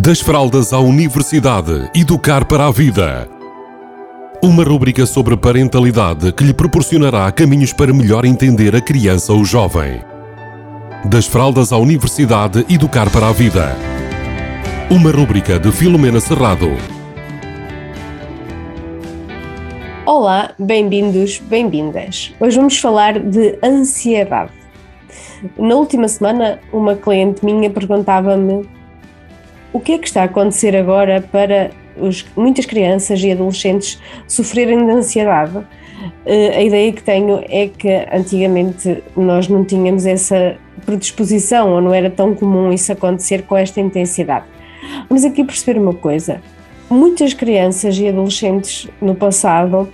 Das fraldas à universidade, educar para a vida. Uma rúbrica sobre parentalidade que lhe proporcionará caminhos para melhor entender a criança ou jovem. Das fraldas à universidade, educar para a vida. Uma rúbrica de Filomena Serrado. Olá, bem-vindos, bem-vindas. Hoje vamos falar de ansiedade. Na última semana, uma cliente minha perguntava-me o que é que está a acontecer agora para os, muitas crianças e adolescentes sofrerem de ansiedade. Uh, a ideia que tenho é que antigamente nós não tínhamos essa predisposição ou não era tão comum isso acontecer com esta intensidade. Vamos aqui perceber uma coisa: muitas crianças e adolescentes no passado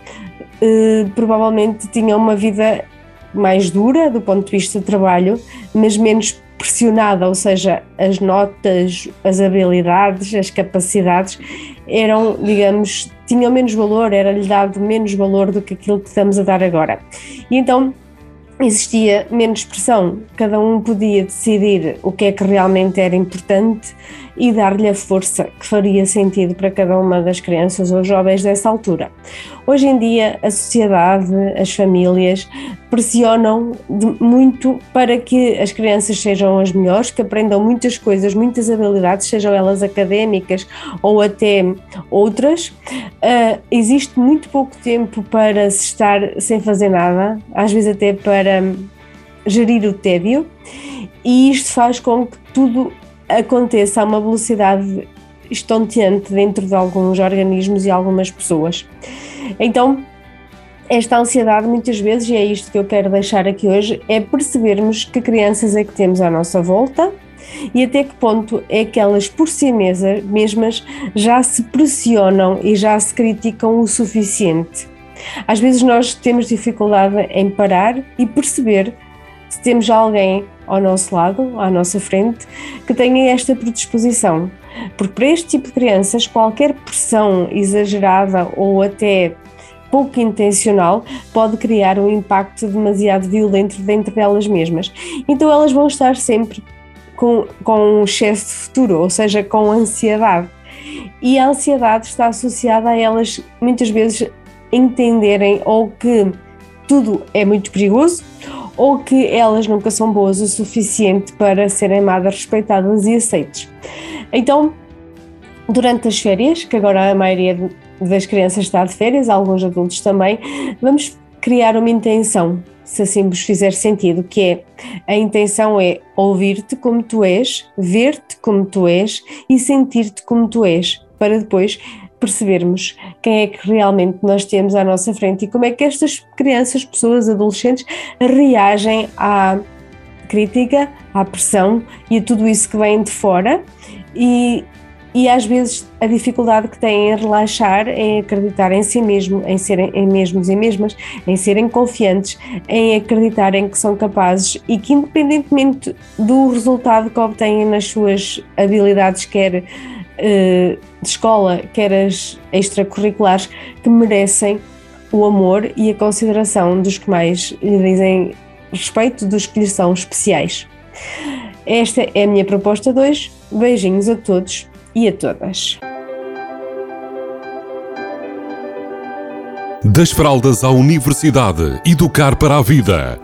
uh, provavelmente tinham uma vida mais dura do ponto de vista de trabalho, mas menos pressionada, ou seja, as notas, as habilidades, as capacidades eram, digamos, tinham menos valor, era-lhe dado menos valor do que aquilo que estamos a dar agora. E então existia menos pressão, cada um podia decidir o que é que realmente era importante e dar-lhe a força que faria sentido para cada uma das crianças ou jovens dessa altura. Hoje em dia, a sociedade, as famílias pressionam muito para que as crianças sejam as melhores, que aprendam muitas coisas, muitas habilidades, sejam elas académicas ou até outras. Uh, existe muito pouco tempo para se estar sem fazer nada, às vezes até para gerir o tédio, e isto faz com que tudo aconteça a uma velocidade estonteante dentro de alguns organismos e algumas pessoas. Então, esta ansiedade, muitas vezes, e é isto que eu quero deixar aqui hoje, é percebermos que crianças é que temos à nossa volta e até que ponto é que elas por si mesmas já se pressionam e já se criticam o suficiente. Às vezes nós temos dificuldade em parar e perceber se temos alguém ao nosso lado, à nossa frente, que tenha esta predisposição. Porque para este tipo de crianças, qualquer pressão exagerada ou até pouco intencional pode criar um impacto demasiado violento dentro delas mesmas. Então elas vão estar sempre com, com um excesso de futuro, ou seja, com ansiedade. E a ansiedade está associada a elas muitas vezes entenderem ou que tudo é muito perigoso ou que elas nunca são boas o suficiente para serem amadas, respeitadas e aceites. Então, durante as férias, que agora a maioria das crianças está de férias, alguns adultos também, vamos criar uma intenção, se assim vos fizer sentido, que é a intenção é ouvir-te como tu és, ver-te como tu és e sentir-te como tu és, para depois percebermos quem é que realmente nós temos à nossa frente e como é que estas crianças, pessoas, adolescentes reagem à crítica, à pressão e a tudo isso que vem de fora. E, e às vezes a dificuldade que têm em relaxar, em acreditar em si mesmo, em serem em mesmos e mesmas, em serem confiantes, em acreditarem que são capazes e que independentemente do resultado que obtêm nas suas habilidades, quer de escola, quer as extracurriculares, que merecem o amor e a consideração dos que mais lhe dizem respeito, dos que lhe são especiais. Esta é a minha proposta de hoje. Beijinhos a todos e a todas. Das fraldas à universidade, educar para a vida.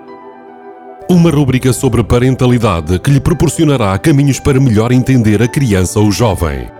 Uma rubrica sobre parentalidade que lhe proporcionará caminhos para melhor entender a criança ou jovem.